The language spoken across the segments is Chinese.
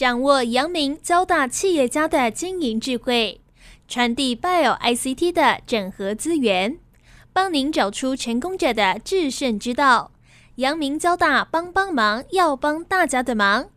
掌握阳明交大企业家的经营智慧，传递 Bio ICT 的整合资源，帮您找出成功者的制胜之道。阳明交大帮帮忙，要帮大家的忙。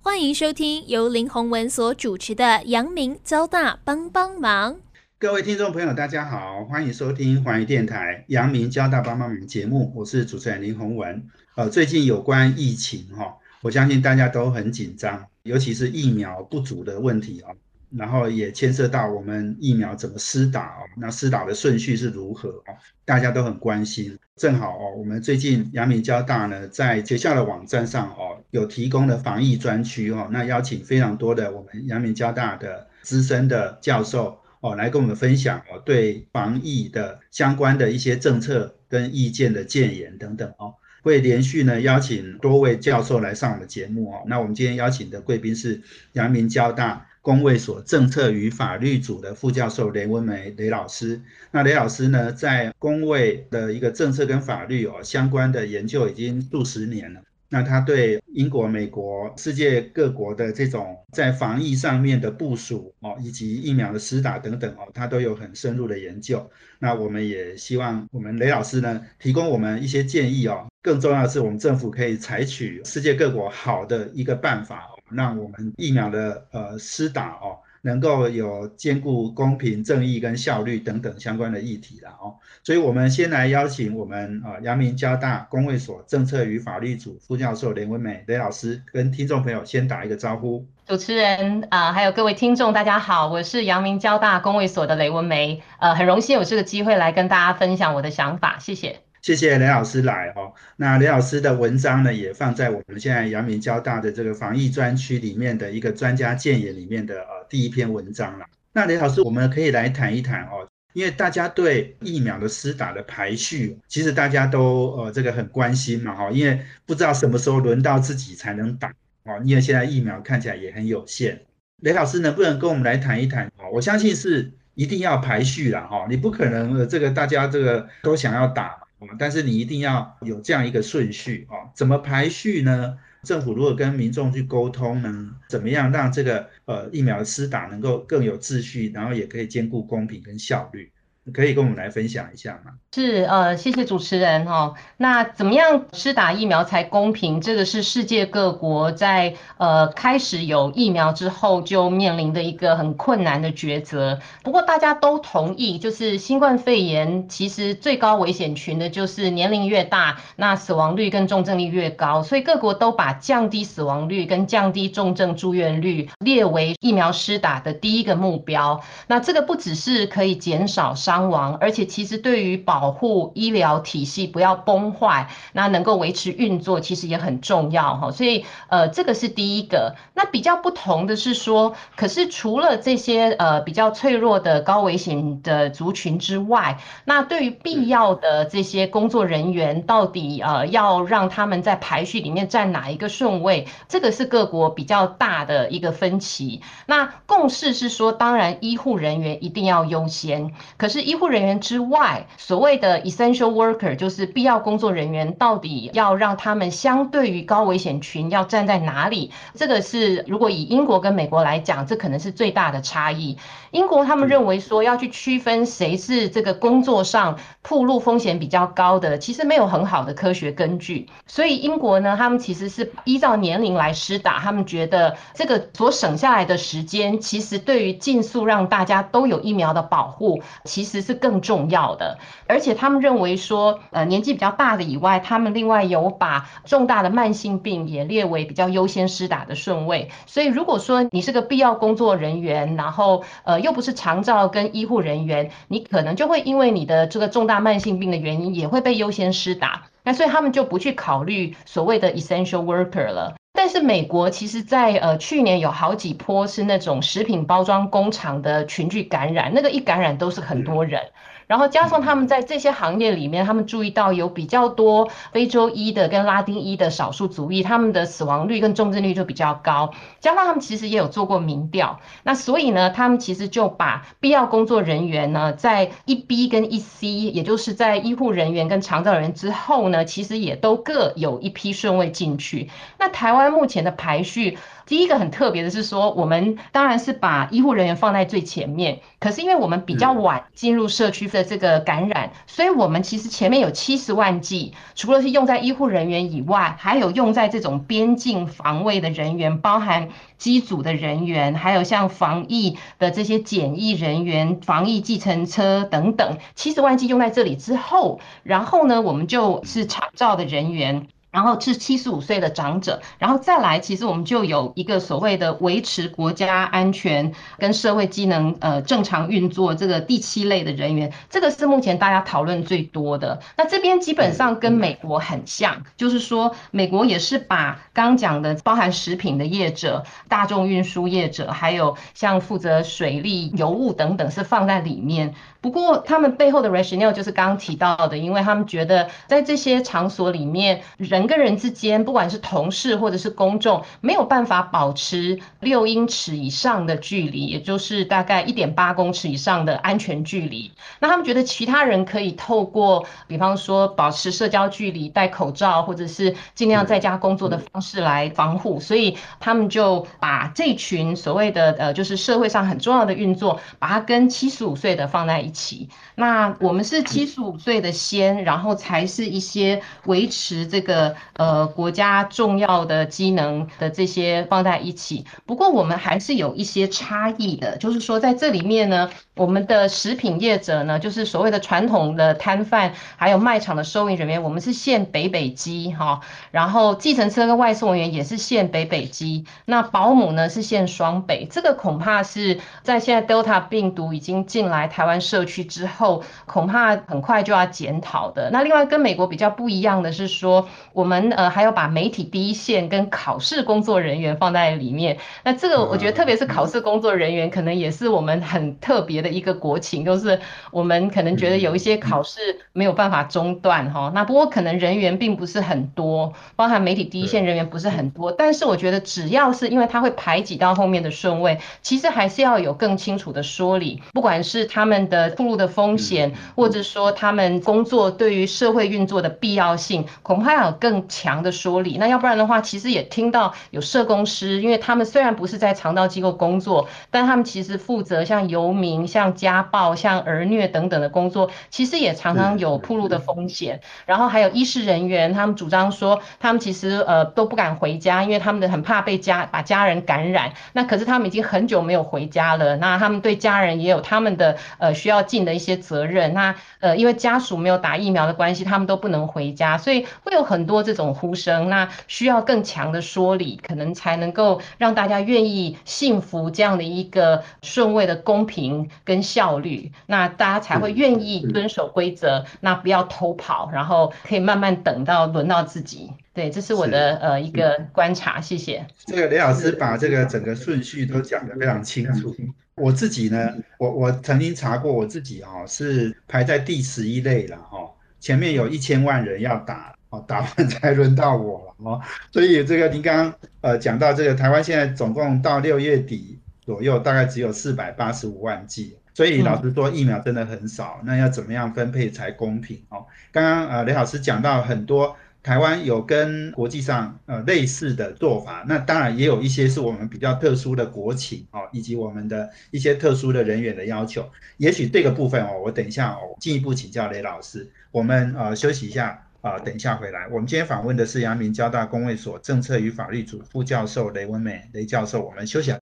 欢迎收听由林宏文所主持的阳明交大帮帮忙。各位听众朋友，大家好，欢迎收听环宇电台阳明交大帮帮忙节目，我是主持人林宏文。呃，最近有关疫情哈，我相信大家都很紧张，尤其是疫苗不足的问题啊，然后也牵涉到我们疫苗怎么施打哦，那施打的顺序是如何哦，大家都很关心。正好哦，我们最近阳明交大呢，在学校的网站上哦，有提供了防疫专区哦，那邀请非常多的我们阳明交大的资深的教授。哦，来跟我们分享哦，对防疫的相关的一些政策跟意见的建言等等哦，会连续呢邀请多位教授来上我们节目哦。那我们今天邀请的贵宾是阳明交大公卫所政策与法律组的副教授雷文梅雷老师。那雷老师呢，在公卫的一个政策跟法律哦相关的研究已经数十年了。那他对英国、美国、世界各国的这种在防疫上面的部署哦，以及疫苗的施打等等哦，他都有很深入的研究。那我们也希望我们雷老师呢，提供我们一些建议哦。更重要的是，我们政府可以采取世界各国好的一个办法，让我们疫苗的呃施打哦。能够有兼顾公平正义跟效率等等相关的议题了哦，所以我们先来邀请我们啊阳明交大公卫所政策与法律组副教授连文美雷老师跟听众朋友先打一个招呼。主持人啊，还有各位听众，大家好，我是阳明交大公卫所的雷文梅，呃，很荣幸有这个机会来跟大家分享我的想法，谢谢。谢谢雷老师来哦。那雷老师的文章呢，也放在我们现在阳明交大的这个防疫专区里面的一个专家建言里面的呃第一篇文章了。那雷老师，我们可以来谈一谈哦，因为大家对疫苗的施打的排序，其实大家都呃这个很关心嘛哈，因为不知道什么时候轮到自己才能打哦，因为现在疫苗看起来也很有限。雷老师能不能跟我们来谈一谈哦？我相信是一定要排序了哈，你不可能这个大家这个都想要打。但是你一定要有这样一个顺序啊，怎么排序呢？政府如果跟民众去沟通呢，怎么样让这个呃疫苗的施打能够更有秩序，然后也可以兼顾公平跟效率？可以跟我们来分享一下吗？是，呃，谢谢主持人哈。那怎么样施打疫苗才公平？这个是世界各国在呃开始有疫苗之后就面临的一个很困难的抉择。不过大家都同意，就是新冠肺炎其实最高危险群的就是年龄越大，那死亡率跟重症率越高。所以各国都把降低死亡率跟降低重症住院率列为疫苗施打的第一个目标。那这个不只是可以减少伤。伤亡，而且其实对于保护医疗体系不要崩坏，那能够维持运作，其实也很重要哈。所以呃，这个是第一个。那比较不同的是说，可是除了这些呃比较脆弱的高危险的族群之外，那对于必要的这些工作人员，到底呃要让他们在排序里面占哪一个顺位，这个是各国比较大的一个分歧。那共识是说，当然医护人员一定要优先，可是。医护人员之外，所谓的 essential worker 就是必要工作人员，到底要让他们相对于高危险群要站在哪里？这个是如果以英国跟美国来讲，这可能是最大的差异。英国他们认为说要去区分谁是这个工作上暴露风险比较高的，其实没有很好的科学根据。所以英国呢，他们其实是依照年龄来施打，他们觉得这个所省下来的时间，其实对于尽速让大家都有疫苗的保护，其实。是更重要的，而且他们认为说，呃，年纪比较大的以外，他们另外有把重大的慢性病也列为比较优先施打的顺位。所以，如果说你是个必要工作人员，然后呃又不是长照跟医护人员，你可能就会因为你的这个重大慢性病的原因，也会被优先施打。那所以他们就不去考虑所谓的 essential worker 了。但是美国其实，在呃去年有好几波是那种食品包装工厂的群聚感染，那个一感染都是很多人。然后加上他们在这些行业里面，他们注意到有比较多非洲裔的跟拉丁裔的少数族裔，他们的死亡率跟重症率就比较高。加上他们其实也有做过民调，那所以呢，他们其实就把必要工作人员呢，在一 B 跟一 C，也就是在医护人员跟长照人员之后呢，其实也都各有一批顺位进去。那台湾目前的排序。第一个很特别的是说，我们当然是把医护人员放在最前面，可是因为我们比较晚进入社区的这个感染，所以我们其实前面有七十万剂，除了是用在医护人员以外，还有用在这种边境防卫的人员，包含机组的人员，还有像防疫的这些检疫人员、防疫计程车等等，七十万剂用在这里之后，然后呢，我们就是厂照的人员。然后是七十五岁的长者，然后再来，其实我们就有一个所谓的维持国家安全跟社会机能呃正常运作这个第七类的人员，这个是目前大家讨论最多的。那这边基本上跟美国很像，就是说美国也是把刚讲的包含食品的业者、大众运输业者，还有像负责水利、油物等等是放在里面。不过他们背后的 rationale 就是刚刚提到的，因为他们觉得在这些场所里面，人跟人之间，不管是同事或者是公众，没有办法保持六英尺以上的距离，也就是大概一点八公尺以上的安全距离。那他们觉得其他人可以透过，比方说保持社交距离、戴口罩，或者是尽量在家工作的方式来防护，所以他们就把这群所谓的呃，就是社会上很重要的运作，把它跟七十五岁的放在一。起，那我们是七十五岁的先，然后才是一些维持这个呃国家重要的机能的这些放在一起。不过我们还是有一些差异的，就是说在这里面呢，我们的食品业者呢，就是所谓的传统的摊贩，还有卖场的收银人员，我们是限北北基哈，然后计程车跟外送员也是限北北基，那保姆呢是限双北，这个恐怕是在现在 Delta 病毒已经进来台湾社。去之后，恐怕很快就要检讨的。那另外跟美国比较不一样的是说，我们呃还要把媒体第一线跟考试工作人员放在里面。那这个我觉得，特别是考试工作人员，可能也是我们很特别的一个国情，就是我们可能觉得有一些考试没有办法中断哈。那不过可能人员并不是很多，包含媒体第一线人员不是很多，但是我觉得只要是因为他会排挤到后面的顺位，其实还是要有更清楚的说理，不管是他们的。暴露的风险，或者说他们工作对于社会运作的必要性，恐怕要有更强的说理。那要不然的话，其实也听到有社工师，因为他们虽然不是在肠道机构工作，但他们其实负责像游民、像家暴、像儿虐等等的工作，其实也常常有暴露的风险。然后还有医师人员，他们主张说，他们其实呃都不敢回家，因为他们的很怕被家把家人感染。那可是他们已经很久没有回家了，那他们对家人也有他们的呃需要。尽的一些责任，那呃，因为家属没有打疫苗的关系，他们都不能回家，所以会有很多这种呼声。那需要更强的说理，可能才能够让大家愿意信服这样的一个顺位的公平跟效率，那大家才会愿意遵守规则，那不要偷跑，然后可以慢慢等到轮到自己。对，这是我的呃一个观察，谢谢。这个雷老师把这个整个顺序都讲得非常清楚。我自己呢，我我曾经查过，我自己哈是排在第十一类了哈，前面有一千万人要打，哦，打完才轮到我了哦。所以这个您刚刚呃讲到这个台湾现在总共到六月底左右，大概只有四百八十五万剂，所以老实说疫苗真的很少，那要怎么样分配才公平哦？刚刚呃雷老师讲到很多。台湾有跟国际上呃类似的做法，那当然也有一些是我们比较特殊的国情哦，以及我们的一些特殊的人员的要求。也许这个部分哦，我等一下哦进一步请教雷老师。我们呃休息一下啊，等一下回来。我们今天访问的是阳明交大公卫所政策与法律组副教授雷文美雷教授。我们休息。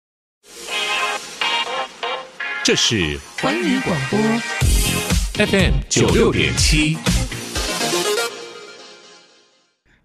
这是环宇广播 FM 九六点七。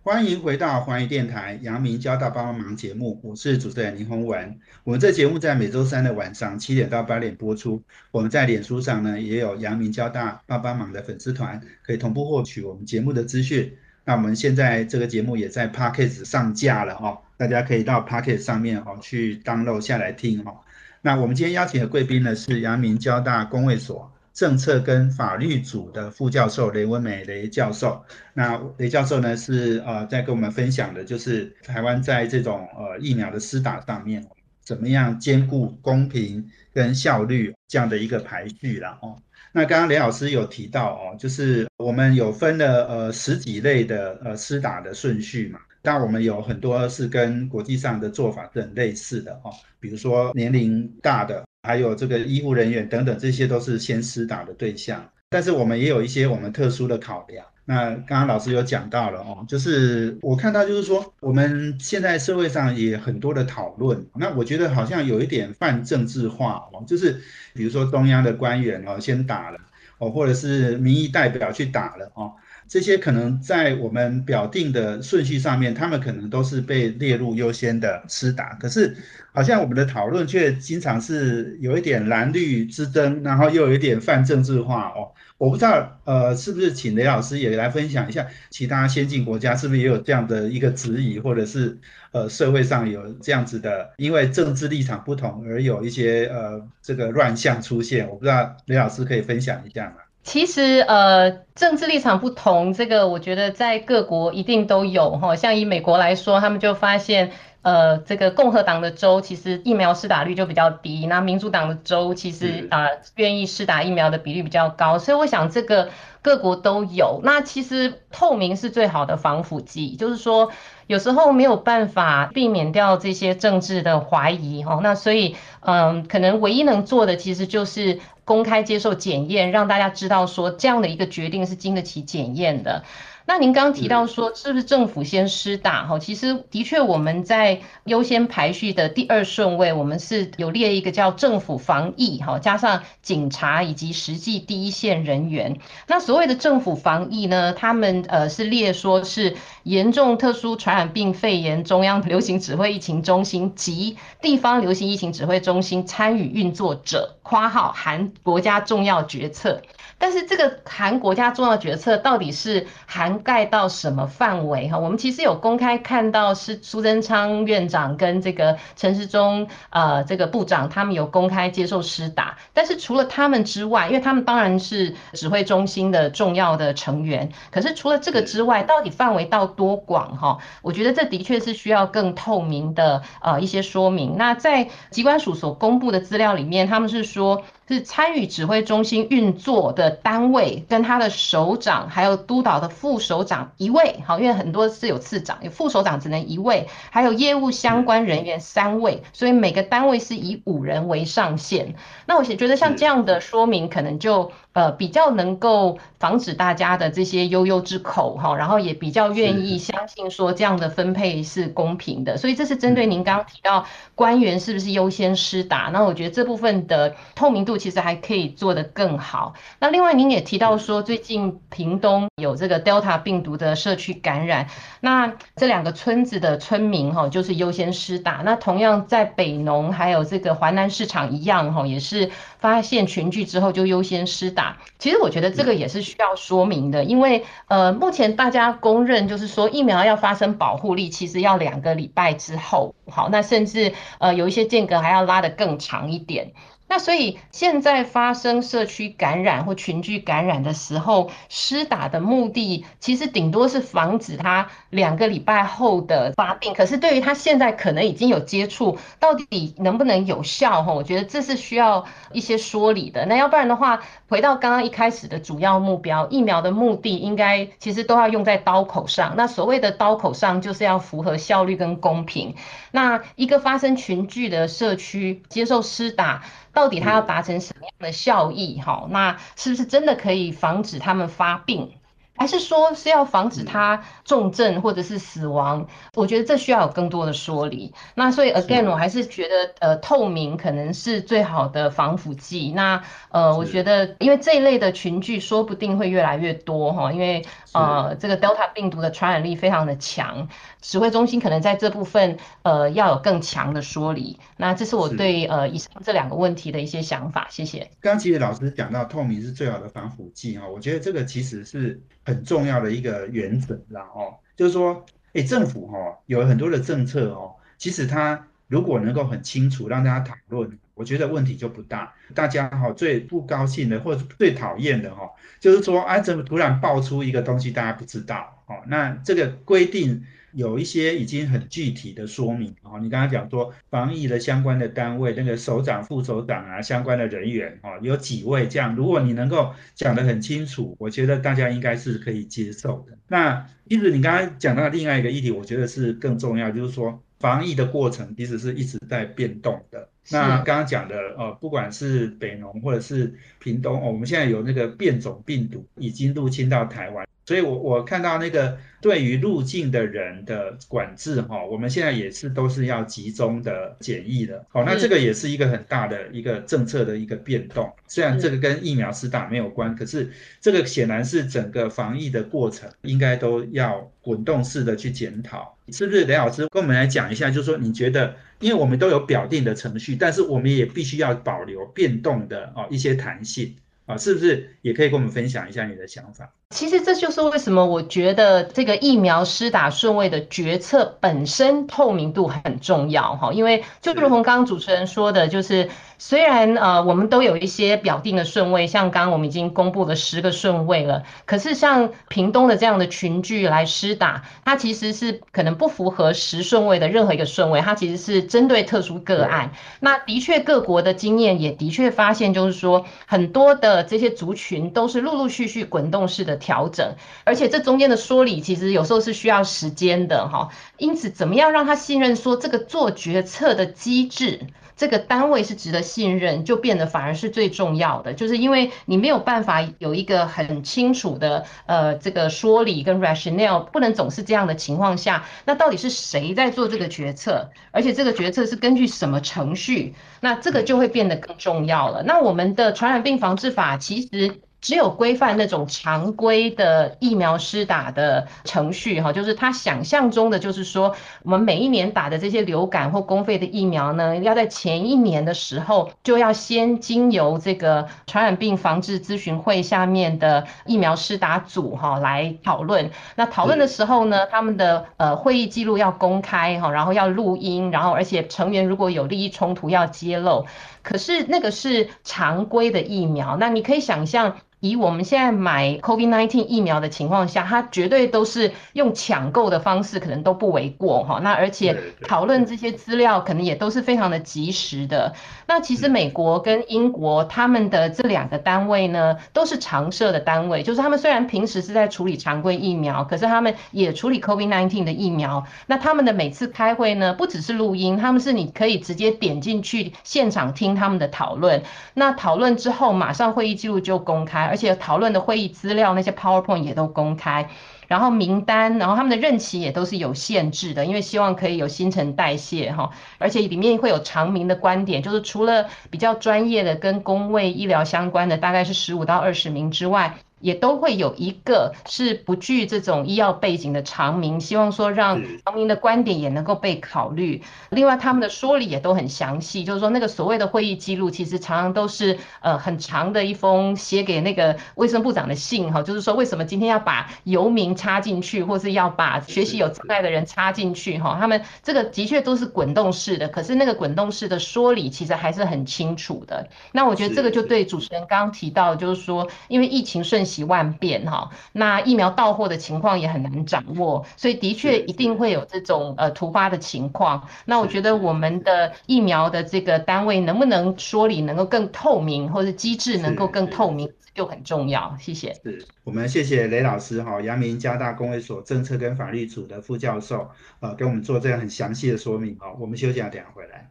欢迎回到环宇电台阳明交大帮帮忙节目，我是主持人林宏文。我们这节目在每周三的晚上七点到八点播出。我们在脸书上呢也有阳明交大帮帮忙的粉丝团，可以同步获取我们节目的资讯。那我们现在这个节目也在 p a c k e t 上架了哈，大家可以到 p a c k e t 上面哦去 download 下来听哈。那我们今天邀请的贵宾呢是阳明交大公卫所。政策跟法律组的副教授雷文美雷教授，那雷教授呢是呃在跟我们分享的，就是台湾在这种呃疫苗的施打上面，怎么样兼顾公平跟效率这样的一个排序了哦。那刚刚雷老师有提到哦，就是我们有分了呃十几类的呃施打的顺序嘛。但我们有很多是跟国际上的做法是很类似的哦，比如说年龄大的，还有这个医护人员等等，这些都是先施打的对象。但是我们也有一些我们特殊的考量。那刚刚老师有讲到了哦，就是我看到就是说，我们现在社会上也很多的讨论，那我觉得好像有一点泛政治化哦，就是比如说中央的官员哦先打了哦，或者是民意代表去打了哦。这些可能在我们表定的顺序上面，他们可能都是被列入优先的施打，可是好像我们的讨论却经常是有一点蓝绿之争，然后又有一点泛政治化哦。我不知道，呃，是不是请雷老师也来分享一下，其他先进国家是不是也有这样的一个质疑，或者是呃社会上有这样子的，因为政治立场不同而有一些呃这个乱象出现？我不知道雷老师可以分享一下吗？其实，呃，政治立场不同，这个我觉得在各国一定都有哈。像以美国来说，他们就发现，呃，这个共和党的州其实疫苗施打率就比较低，那民主党的州其实啊愿意施打疫苗的比率比较高。所以我想这个各国都有。那其实透明是最好的防腐剂，就是说有时候没有办法避免掉这些政治的怀疑哈。那所以，嗯，可能唯一能做的其实就是。公开接受检验，让大家知道说这样的一个决定是经得起检验的。那您刚刚提到说，是不是政府先施打？哈，其实的确我们在优先排序的第二顺位，我们是有列一个叫政府防疫，哈，加上警察以及实际第一线人员。那所谓的政府防疫呢，他们呃是列说是严重特殊传染病肺炎中央流行指挥疫情中心及地方流行疫情指挥中心参与运作者（括号含国家重要决策）。但是这个含国家重要决策到底是涵盖到什么范围哈？我们其实有公开看到是苏贞昌院长跟这个陈时中呃这个部长他们有公开接受施打，但是除了他们之外，因为他们当然是指挥中心的重要的成员，可是除了这个之外，到底范围到多广哈？我觉得这的确是需要更透明的呃一些说明。那在机关署所公布的资料里面，他们是说。是参与指挥中心运作的单位，跟他的首长，还有督导的副首长一位，好，因为很多是有次长，有副首长只能一位，还有业务相关人员三位，所以每个单位是以五人为上限。那我觉得像这样的说明，可能就。呃，比较能够防止大家的这些悠悠之口哈，然后也比较愿意相信说这样的分配是公平的，所以这是针对您刚刚提到官员是不是优先施打，那我觉得这部分的透明度其实还可以做得更好。那另外您也提到说，最近屏东有这个 Delta 病毒的社区感染，那这两个村子的村民哈就是优先施打，那同样在北农还有这个华南市场一样哈，也是发现群聚之后就优先施打。其实我觉得这个也是需要说明的，因为呃，目前大家公认就是说疫苗要发生保护力，其实要两个礼拜之后，好，那甚至呃有一些间隔还要拉得更长一点。那所以现在发生社区感染或群聚感染的时候，施打的目的其实顶多是防止他两个礼拜后的发病。可是对于他现在可能已经有接触，到底能不能有效？哈，我觉得这是需要一些说理的。那要不然的话，回到刚刚一开始的主要目标，疫苗的目的应该其实都要用在刀口上。那所谓的刀口上，就是要符合效率跟公平。那一个发生群聚的社区接受施打。到底它要达成什么样的效益？哈，那是不是真的可以防止他们发病？还是说是要防止他重症或者是死亡？我觉得这需要有更多的说理。那所以 again，我还是觉得呃透明可能是最好的防腐剂。那呃，我觉得因为这一类的群聚说不定会越来越多哈，因为呃这个 Delta 病毒的传染力非常的强，指挥中心可能在这部分呃要有更强的说理。那这是我对呃以上这两个问题的一些想法。谢谢。刚其实老师讲到透明是最好的防腐剂哈，我觉得这个其实是。很重要的一个原则，然后就是说，哎，政府哈有很多的政策哦，其实它如果能够很清楚让大家讨论，我觉得问题就不大。大家哈最不高兴的或者最讨厌的哈，就是说啊怎么突然爆出一个东西大家不知道哦，那这个规定。有一些已经很具体的说明哦，你刚刚讲说防疫的相关的单位，那个首长、副首长啊，相关的人员哦，有几位这样，如果你能够讲得很清楚，我觉得大家应该是可以接受的。那其实你刚刚讲到另外一个议题，我觉得是更重要，就是说防疫的过程其实是一直在变动的。那刚刚讲的呃，不管是北农或者是屏东哦，我们现在有那个变种病毒已经入侵到台湾。所以，我我看到那个对于入境的人的管制，哈，我们现在也是都是要集中的检疫的，好，那这个也是一个很大的一个政策的一个变动。虽然这个跟疫苗施打没有关，可是这个显然是整个防疫的过程应该都要滚动式的去检讨，是不是？雷老师跟我们来讲一下，就是说你觉得，因为我们都有表定的程序，但是我们也必须要保留变动的哦一些弹性啊，是不是？也可以跟我们分享一下你的想法。其实这就是为什么我觉得这个疫苗施打顺位的决策本身透明度很重要哈，因为就如同刚刚主持人说的，就是虽然呃我们都有一些表定的顺位，像刚刚我们已经公布了十个顺位了，可是像屏东的这样的群聚来施打，它其实是可能不符合十顺位的任何一个顺位，它其实是针对特殊个案。那的确各国的经验也的确发现，就是说很多的这些族群都是陆陆续续滚动式的。调整，而且这中间的说理其实有时候是需要时间的哈。因此，怎么样让他信任说这个做决策的机制，这个单位是值得信任，就变得反而是最重要的。就是因为你没有办法有一个很清楚的呃这个说理跟 rationale，不能总是这样的情况下，那到底是谁在做这个决策？而且这个决策是根据什么程序？那这个就会变得更重要了。那我们的传染病防治法其实。只有规范那种常规的疫苗施打的程序，哈，就是他想象中的，就是说，我们每一年打的这些流感或公费的疫苗呢，要在前一年的时候就要先经由这个传染病防治咨询会下面的疫苗施打组，哈，来讨论。那讨论的时候呢，他们的呃会议记录要公开，哈，然后要录音，然后而且成员如果有利益冲突要揭露。可是那个是常规的疫苗，那你可以想象。以我们现在买 COVID-19 疫苗的情况下，它绝对都是用抢购的方式，可能都不为过哈。那而且讨论这些资料，可能也都是非常的及时的。那其实美国跟英国他们的这两个单位呢，都是常设的单位，就是他们虽然平时是在处理常规疫苗，可是他们也处理 COVID-19 的疫苗。那他们的每次开会呢，不只是录音，他们是你可以直接点进去现场听他们的讨论。那讨论之后，马上会议记录就公开。而且讨论的会议资料那些 PowerPoint 也都公开，然后名单，然后他们的任期也都是有限制的，因为希望可以有新陈代谢哈。而且里面会有长明的观点，就是除了比较专业的跟公卫医疗相关的，大概是十五到二十名之外。也都会有一个是不具这种医药背景的长明，希望说让长明的观点也能够被考虑。另外，他们的说理也都很详细，就是说那个所谓的会议记录，其实常常都是呃很长的一封写给那个卫生部长的信哈，就是说为什么今天要把游民插进去，或是要把学习有障碍的人插进去哈？他们这个的确都是滚动式的，可是那个滚动式的说理其实还是很清楚的。那我觉得这个就对主持人刚刚提到，就是说因为疫情顺。习万变哈，那疫苗到货的情况也很难掌握，所以的确一定会有这种呃突发的情况。那我觉得我们的疫苗的这个单位能不能说理能够更透明，或者机制能够更透明，就很重要。谢谢。是我们谢谢雷老师哈，阳明加大工会所政策跟法律组的副教授，呃，给我们做这样很详细的说明哈。我们休息下，等下回来。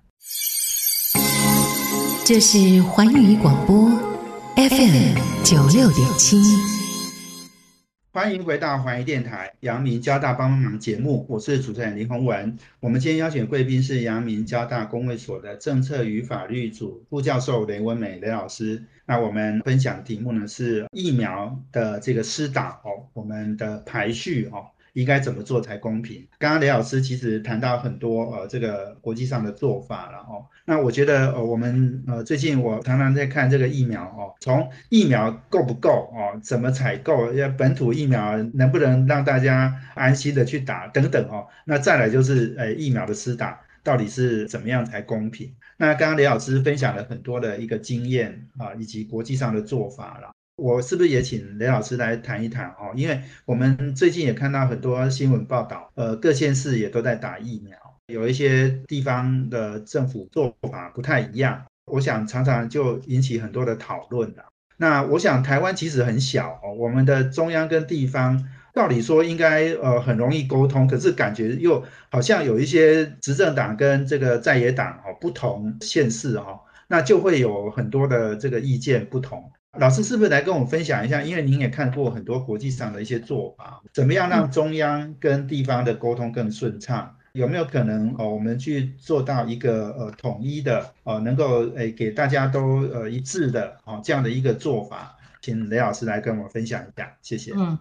这是环宇广播。FM 九六点七，欢迎回到环宇电台阳明交大帮帮忙节目，我是主持人林宏文。我们今天邀请贵宾是阳明交大公卫所的政策与法律组副教授雷文美雷老师。那我们分享题目呢是疫苗的这个施打哦，我们的排序哦。应该怎么做才公平？刚刚雷老师其实谈到很多呃这个国际上的做法了哦。那我觉得呃我们呃最近我常常在看这个疫苗哦，从疫苗够不够哦，怎么采购，要本土疫苗能不能让大家安心的去打等等哦。那再来就是呃疫苗的施打。到底是怎么样才公平？那刚刚雷老师分享了很多的一个经验啊，以及国际上的做法了。我是不是也请雷老师来谈一谈哦？因为我们最近也看到很多新闻报道，呃，各县市也都在打疫苗，有一些地方的政府做法不太一样，我想常常就引起很多的讨论了。那我想台湾其实很小哦，我们的中央跟地方。道理说应该呃很容易沟通，可是感觉又好像有一些执政党跟这个在野党哦不同县市哦，那就会有很多的这个意见不同。老师是不是来跟我们分享一下？因为您也看过很多国际上的一些做法，怎么样让中央跟地方的沟通更顺畅？有没有可能哦我们去做到一个呃统一的哦能够诶给大家都呃一致的哦这样的一个做法？请雷老师来跟我分享一下，谢谢。嗯。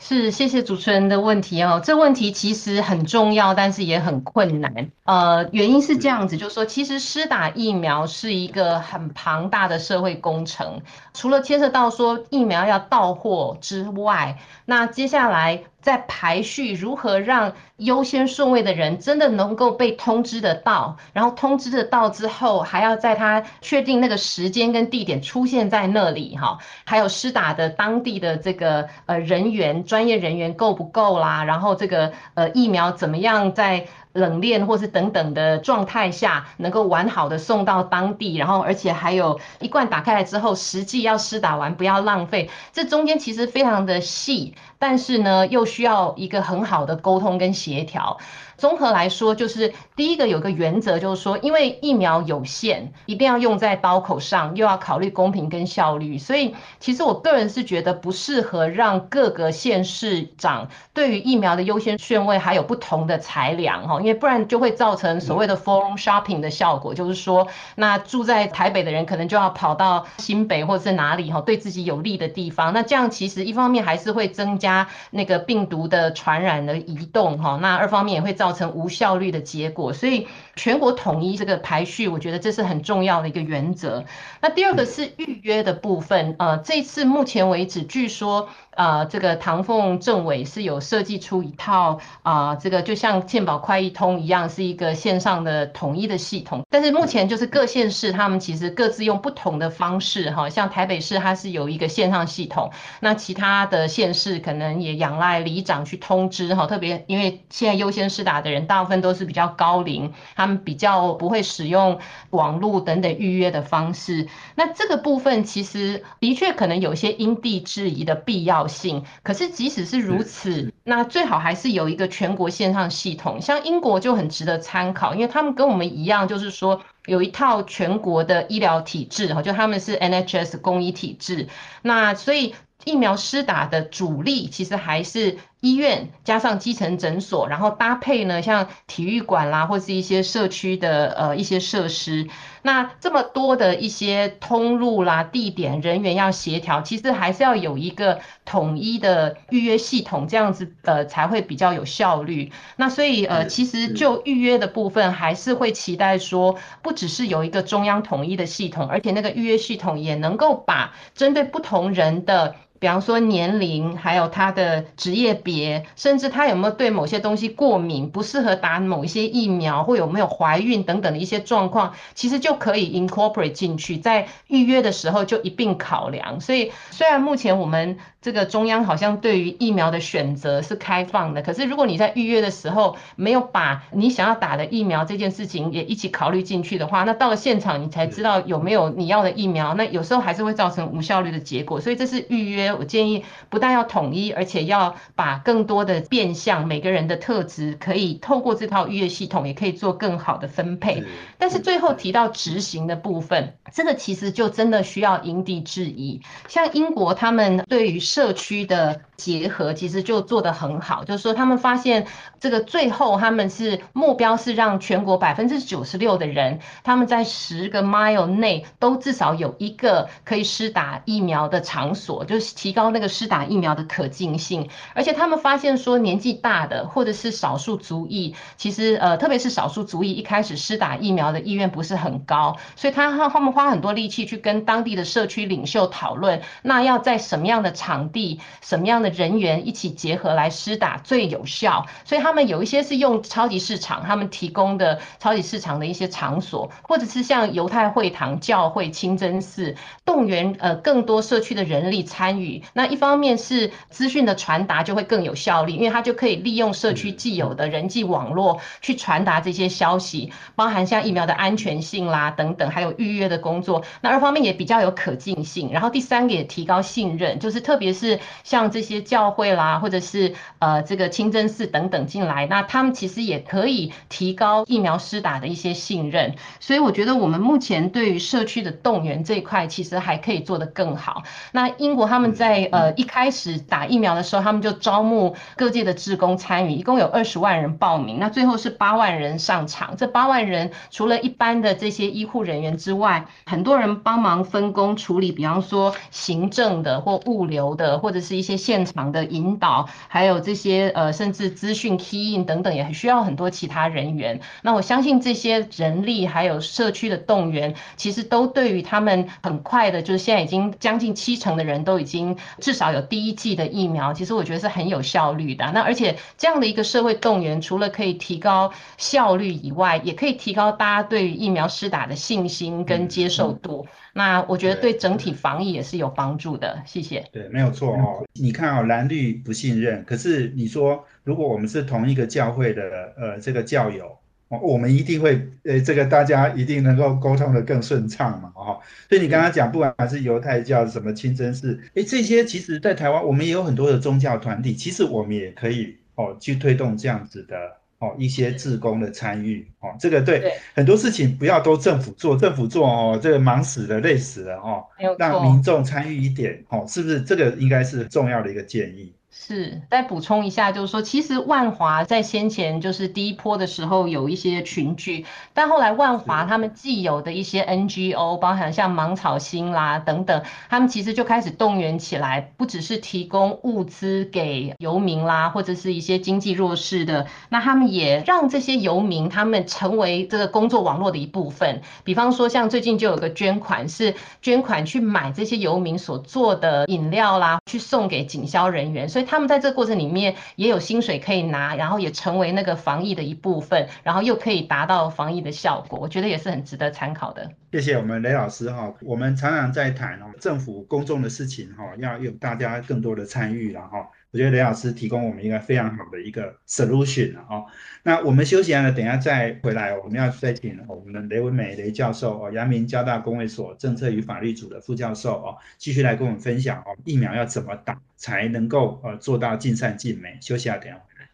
是，谢谢主持人的问题哦。这问题其实很重要，但是也很困难。呃，原因是这样子，就是说，其实施打疫苗是一个很庞大的社会工程，除了牵涉到说疫苗要到货之外，那接下来。在排序如何让优先顺位的人真的能够被通知得到，然后通知得到之后，还要在他确定那个时间跟地点出现在那里哈，还有施打的当地的这个呃人员专业人员够不够啦，然后这个呃疫苗怎么样在。冷链或是等等的状态下，能够完好的送到当地，然后而且还有一罐打开来之后，实际要施打完不要浪费，这中间其实非常的细，但是呢又需要一个很好的沟通跟协调。综合来说，就是第一个有个原则，就是说，因为疫苗有限，一定要用在刀口上，又要考虑公平跟效率，所以其实我个人是觉得不适合让各个县市长对于疫苗的优先顺位还有不同的裁量哈，因为不然就会造成所谓的 forum shopping 的效果，就是说，那住在台北的人可能就要跑到新北或者是哪里哈，对自己有利的地方，那这样其实一方面还是会增加那个病毒的传染的移动哈，那二方面也会造造成无效率的结果，所以全国统一这个排序，我觉得这是很重要的一个原则。那第二个是预约的部分，呃，这次目前为止，据说。啊，这个唐凤政委是有设计出一套啊，这个就像健保快易通一样，是一个线上的统一的系统。但是目前就是各县市他们其实各自用不同的方式哈，像台北市它是有一个线上系统，那其他的县市可能也仰赖里长去通知哈，特别因为现在优先施打的人大部分都是比较高龄，他们比较不会使用网络等等预约的方式。那这个部分其实的确可能有些因地制宜的必要。性，可是即使是如此，那最好还是有一个全国线上系统，像英国就很值得参考，因为他们跟我们一样，就是说有一套全国的医疗体制哈，就他们是 NHS 公医体制，那所以疫苗施打的主力其实还是。医院加上基层诊所，然后搭配呢，像体育馆啦，或是一些社区的呃一些设施，那这么多的一些通路啦、地点、人员要协调，其实还是要有一个统一的预约系统，这样子呃才会比较有效率。那所以呃，其实就预约的部分，还是会期待说，不只是有一个中央统一的系统，而且那个预约系统也能够把针对不同人的。比方说年龄，还有他的职业别，甚至他有没有对某些东西过敏，不适合打某一些疫苗，或有没有怀孕等等的一些状况，其实就可以 incorporate 进去，在预约的时候就一并考量。所以，虽然目前我们这个中央好像对于疫苗的选择是开放的，可是如果你在预约的时候没有把你想要打的疫苗这件事情也一起考虑进去的话，那到了现场你才知道有没有你要的疫苗，那有时候还是会造成无效率的结果。所以这是预约。我建议不但要统一，而且要把更多的变相每个人的特质，可以透过这套预约系统，也可以做更好的分配。但是最后提到执行的部分，这个其实就真的需要因地制宜。像英国他们对于社区的结合，其实就做得很好，就是说他们发现这个最后他们是目标是让全国百分之九十六的人，他们在十个 mile 内都至少有一个可以施打疫苗的场所，就是。提高那个施打疫苗的可进性，而且他们发现说，年纪大的或者是少数族裔，其实呃，特别是少数族裔一开始施打疫苗的意愿不是很高，所以他他们花很多力气去跟当地的社区领袖讨论，那要在什么样的场地、什么样的人员一起结合来施打最有效。所以他们有一些是用超级市场，他们提供的超级市场的一些场所，或者是像犹太会堂、教会、清真寺，动员呃更多社区的人力参与。那一方面是资讯的传达就会更有效率，因为他就可以利用社区既有的人际网络去传达这些消息，包含像疫苗的安全性啦等等，还有预约的工作。那二方面也比较有可进性，然后第三个也提高信任，就是特别是像这些教会啦，或者是呃这个清真寺等等进来，那他们其实也可以提高疫苗施打的一些信任。所以我觉得我们目前对于社区的动员这一块，其实还可以做得更好。那英国他们在呃一开始打疫苗的时候，他们就招募各界的职工参与，一共有二十万人报名，那最后是八万人上场。这八万人除了一般的这些医护人员之外，很多人帮忙分工处理，比方说行政的或物流的，或者是一些现场的引导，还有这些呃甚至资讯 key in 等等，也需要很多其他人员。那我相信这些人力还有社区的动员，其实都对于他们很快的，就是现在已经将近七成的人都已经至少有第一剂的疫苗，其实我觉得是很有效率的。那而且这样的一个社会动员，除了可以提高效率以外，也可以提高大家对于疫苗施打的信心跟接受度。那我觉得对整体防疫也是有帮助的。谢谢。对，没有错哦。你看哦，蓝绿不信任，可是你说如果我们是同一个教会的呃这个教友，我们一定会呃这个大家一定能够沟通的更顺畅嘛，哦。所以你刚刚讲，不管是犹太教什么清真寺，哎，这些其实在台湾我们也有很多的宗教团体，其实我们也可以哦去推动这样子的。哦，一些自工的参与，哦，这个对很多事情不要都政府做，政府做哦，这个忙死了，累死了哦，让民众参与一点，哦，是不是这个应该是重要的一个建议？是，再补充一下，就是说，其实万华在先前就是第一波的时候有一些群聚，但后来万华他们既有的一些 NGO，包含像芒草星啦等等，他们其实就开始动员起来，不只是提供物资给游民啦，或者是一些经济弱势的，那他们也让这些游民他们成为这个工作网络的一部分。比方说，像最近就有个捐款，是捐款去买这些游民所做的饮料啦，去送给警消人员，所以。他们在这个过程里面也有薪水可以拿，然后也成为那个防疫的一部分，然后又可以达到防疫的效果，我觉得也是很值得参考的。谢谢我们雷老师哈，我们常常在谈哦，政府公众的事情哈，要有大家更多的参与了哈。我觉得雷老师提供我们一个非常好的一个 solution 啊。那我们休息完了，等下再回来，我们要再请我们的雷文美雷教授哦，阳明交大公卫所政策与法律组的副教授哦，继续来跟我们分享哦，疫苗要怎么打才能够呃做到尽善尽美。休息下，等下回来。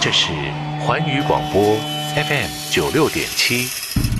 这是环宇广播 FM 九六点七。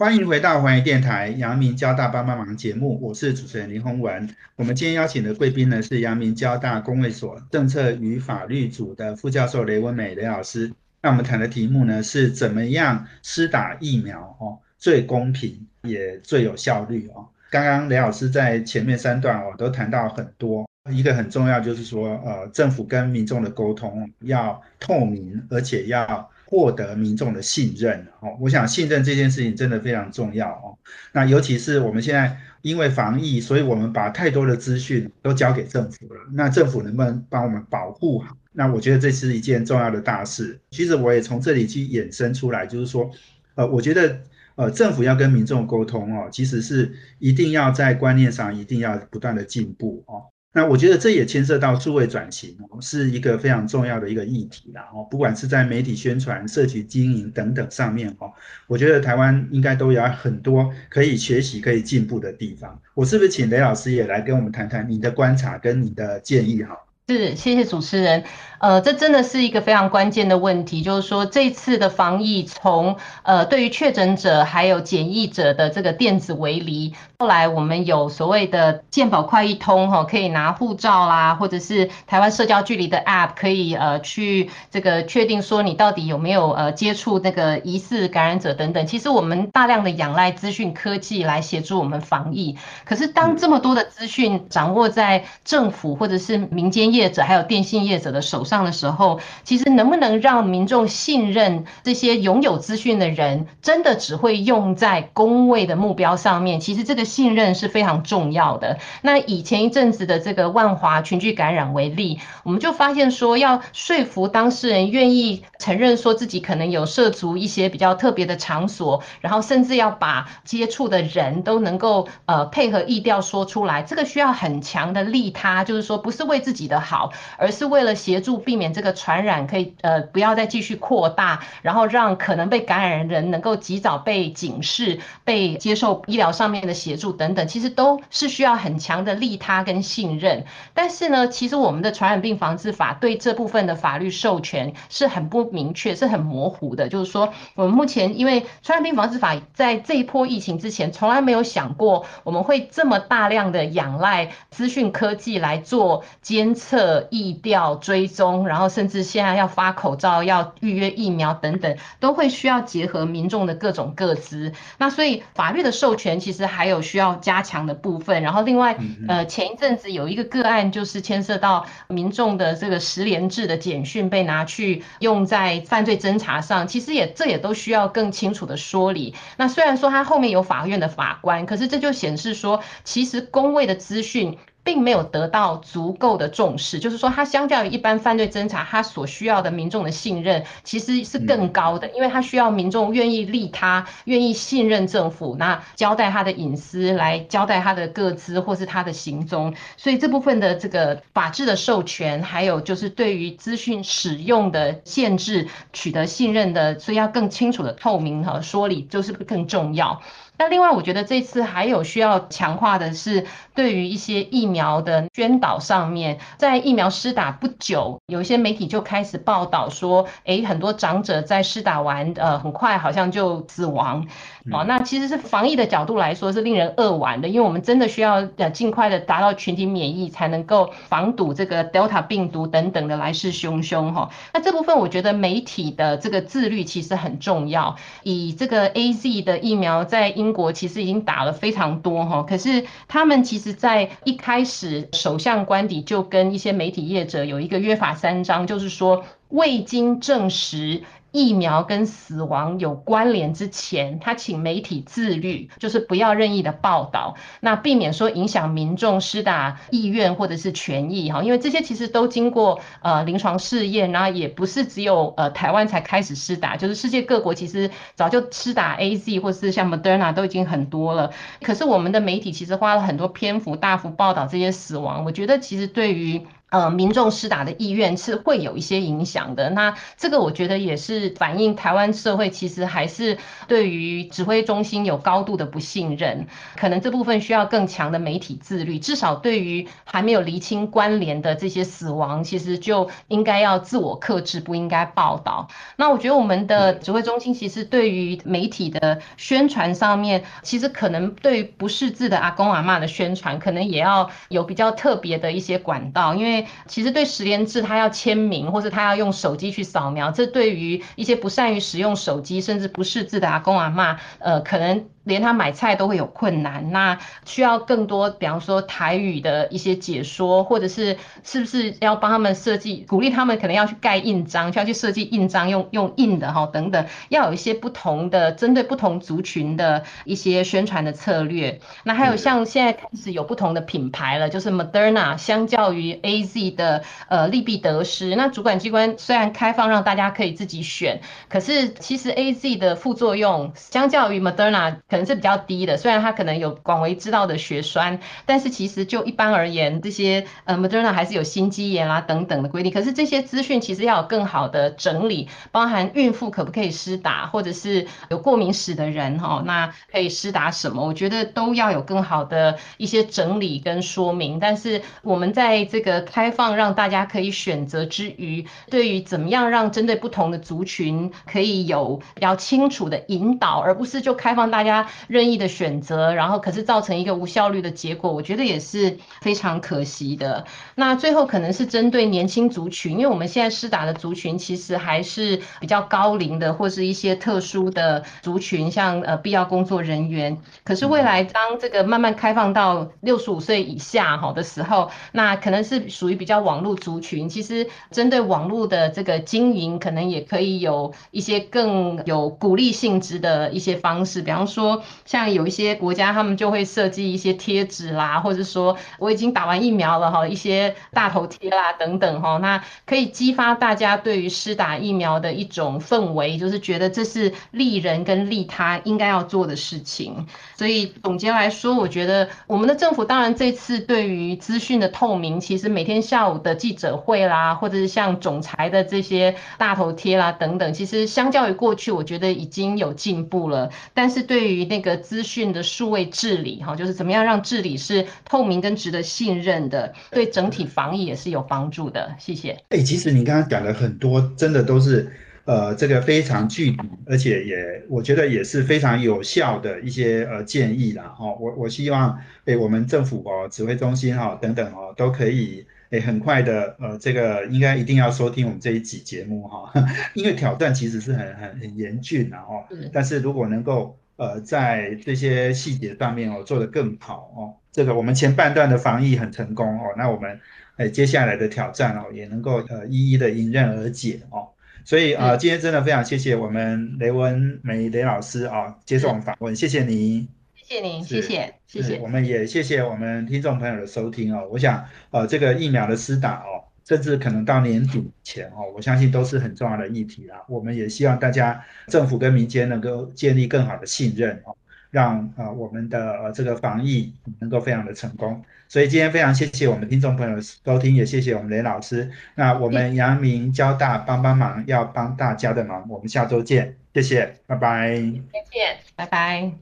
欢迎回到环宇电台阳明交大帮帮忙节目，我是主持人林宏文。我们今天邀请的贵宾呢是阳明交大公卫所政策与法律组的副教授雷文美雷老师。那我们谈的题目呢是怎么样施打疫苗哦最公平也最有效率哦。刚刚雷老师在前面三段哦都谈到很多，一个很重要就是说呃政府跟民众的沟通要透明，而且要。获得民众的信任哦，我想信任这件事情真的非常重要哦。那尤其是我们现在因为防疫，所以我们把太多的资讯都交给政府了。那政府能不能帮我们保护好？那我觉得这是一件重要的大事。其实我也从这里去衍生出来，就是说，呃，我觉得呃，政府要跟民众沟通哦，其实是一定要在观念上一定要不断的进步哦。那我觉得这也牵涉到数位转型哦，是一个非常重要的一个议题啦哦。不管是在媒体宣传、社区经营等等上面哦，我觉得台湾应该都有很多可以学习、可以进步的地方。我是不是请雷老师也来跟我们谈谈你的观察跟你的建议哈？是，谢谢主持人。呃，这真的是一个非常关键的问题，就是说这次的防疫，从呃对于确诊者还有检疫者的这个电子围篱，后来我们有所谓的健保快一通哈，可以拿护照啦，或者是台湾社交距离的 App，可以呃去这个确定说你到底有没有呃接触那个疑似感染者等等。其实我们大量的仰赖资讯科技来协助我们防疫，可是当这么多的资讯掌握在政府或者是民间业业者还有电信业者的手上的时候，其实能不能让民众信任这些拥有资讯的人，真的只会用在公卫的目标上面？其实这个信任是非常重要的。那以前一阵子的这个万华群聚感染为例，我们就发现说，要说服当事人愿意承认说自己可能有涉足一些比较特别的场所，然后甚至要把接触的人都能够呃配合意调说出来，这个需要很强的利他，就是说不是为自己的好，而是为了协助避免这个传染可以呃不要再继续扩大，然后让可能被感染的人能够及早被警示、被接受医疗上面的协助等等，其实都是需要很强的利他跟信任。但是呢，其实我们的传染病防治法对这部分的法律授权是很不明确，是很模糊的。就是说，我们目前因为传染病防治法在这一波疫情之前，从来没有想过我们会这么大量的仰赖资讯科技来做监测、疫调、追踪，然后甚至现在要发口罩、要预约疫苗等等，都会需要结合民众的各种各资。那所以法律的授权其实还有需要加强的部分。然后另外，呃，前一阵子有一个个案，就是牵涉到民众的这个十连制的简讯被拿去用在在犯罪侦查上，其实也这也都需要更清楚的说理。那虽然说他后面有法院的法官，可是这就显示说，其实公卫的资讯。并没有得到足够的重视，就是说，它相较于一般犯罪侦查，它所需要的民众的信任其实是更高的，因为它需要民众愿意利他，愿意信任政府，那交代他的隐私，来交代他的个资或是他的行踪，所以这部分的这个法治的授权，还有就是对于资讯使用的限制，取得信任的，所以要更清楚的透明和说理，就是更重要。那另外，我觉得这次还有需要强化的是，对于一些疫苗的宣导上面，在疫苗施打不久，有一些媒体就开始报道说，诶，很多长者在施打完，呃，很快好像就死亡。哦，那其实是防疫的角度来说是令人扼腕的，因为我们真的需要呃尽快的达到群体免疫，才能够防堵这个 Delta 病毒等等的来势汹汹哈。那这部分我觉得媒体的这个自律其实很重要。以这个 A Z 的疫苗在英国其实已经打了非常多哈，可是他们其实在一开始首相官邸就跟一些媒体业者有一个约法三章，就是说未经证实。疫苗跟死亡有关联之前，他请媒体自律，就是不要任意的报道，那避免说影响民众施打意愿或者是权益哈，因为这些其实都经过呃临床试验，然后也不是只有呃台湾才开始施打，就是世界各国其实早就施打 A Z 或是像 Moderna 都已经很多了，可是我们的媒体其实花了很多篇幅大幅报道这些死亡，我觉得其实对于。呃，民众施打的意愿是会有一些影响的。那这个我觉得也是反映台湾社会其实还是对于指挥中心有高度的不信任，可能这部分需要更强的媒体自律。至少对于还没有厘清关联的这些死亡，其实就应该要自我克制，不应该报道。那我觉得我们的指挥中心其实对于媒体的宣传上面，其实可能对不识字的阿公阿妈的宣传，可能也要有比较特别的一些管道，因为。其实对十连制，他要签名，或是他要用手机去扫描，这对于一些不善于使用手机，甚至不识字的阿公阿妈，呃，可能。连他买菜都会有困难，那需要更多，比方说台语的一些解说，或者是是不是要帮他们设计，鼓励他们可能要去盖印章，需要去设计印章，用用印的哈等等，要有一些不同的针对不同族群的一些宣传的策略。那还有像现在开始有不同的品牌了，就是 Moderna 相较于 A Z 的呃利弊得失。那主管机关虽然开放让大家可以自己选，可是其实 A Z 的副作用相较于 Moderna。可是比较低的，虽然它可能有广为知道的血栓，但是其实就一般而言，这些呃 Moderna 还是有心肌炎啊等等的规定。可是这些资讯其实要有更好的整理，包含孕妇可不可以施打，或者是有过敏史的人哈，那可以施打什么？我觉得都要有更好的一些整理跟说明。但是我们在这个开放让大家可以选择之余，对于怎么样让针对不同的族群可以有比较清楚的引导，而不是就开放大家。任意的选择，然后可是造成一个无效率的结果，我觉得也是非常可惜的。那最后可能是针对年轻族群，因为我们现在施打的族群其实还是比较高龄的，或是一些特殊的族群，像呃必要工作人员。可是未来当这个慢慢开放到六十五岁以下哈的时候，那可能是属于比较网络族群。其实针对网络的这个经营，可能也可以有一些更有鼓励性质的一些方式，比方说像有一些国家他们就会设计一些贴纸啦，或者说我已经打完疫苗了哈，一些大头贴啦等等哈，那可以激发大家对于施打疫苗的一种氛围，就是觉得这是利人跟利他应该要做的事情。所以总结来说，我觉得我们的政府当然这次对于资讯的透明，其实每天下午的记者会啦，或者是像总裁的这些大头贴啦等等，其实相较于过去，我觉得已经有进步了。但是对于那个资讯的数位治理，哈，就是怎么样让治理是透明跟值得信任的，对整体防疫也是有帮助的。谢谢。哎，其实你刚刚讲的很多，真的都是。呃，这个非常具体，而且也我觉得也是非常有效的一些呃建议啦。哈，我我希望诶，我们政府哦，指挥中心哈等等哦，都可以诶很快的呃，这个应该一定要收听我们这一集节目哈，因为挑战其实是很很很严峻的哦。但是如果能够呃在这些细节上面哦做得更好哦，这个我们前半段的防疫很成功哦，那我们诶接下来的挑战哦也能够呃一一的迎刃而解哦。所以啊，今天真的非常谢谢我们雷文梅雷老师啊，接受我们访问，谢谢您，谢谢您，谢谢，谢谢。我们也谢谢我们听众朋友的收听哦。我想，呃，这个疫苗的施打哦，甚至可能到年底前哦，我相信都是很重要的议题啦。我们也希望大家政府跟民间能够建立更好的信任哦。让啊我们的呃这个防疫能够非常的成功，所以今天非常谢谢我们听众朋友收听，也谢谢我们雷老师。那我们阳明交大帮帮忙，要帮大家的忙，我们下周见，谢谢，拜拜。再见，拜拜。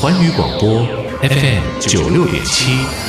环宇广播 FM 九六点七。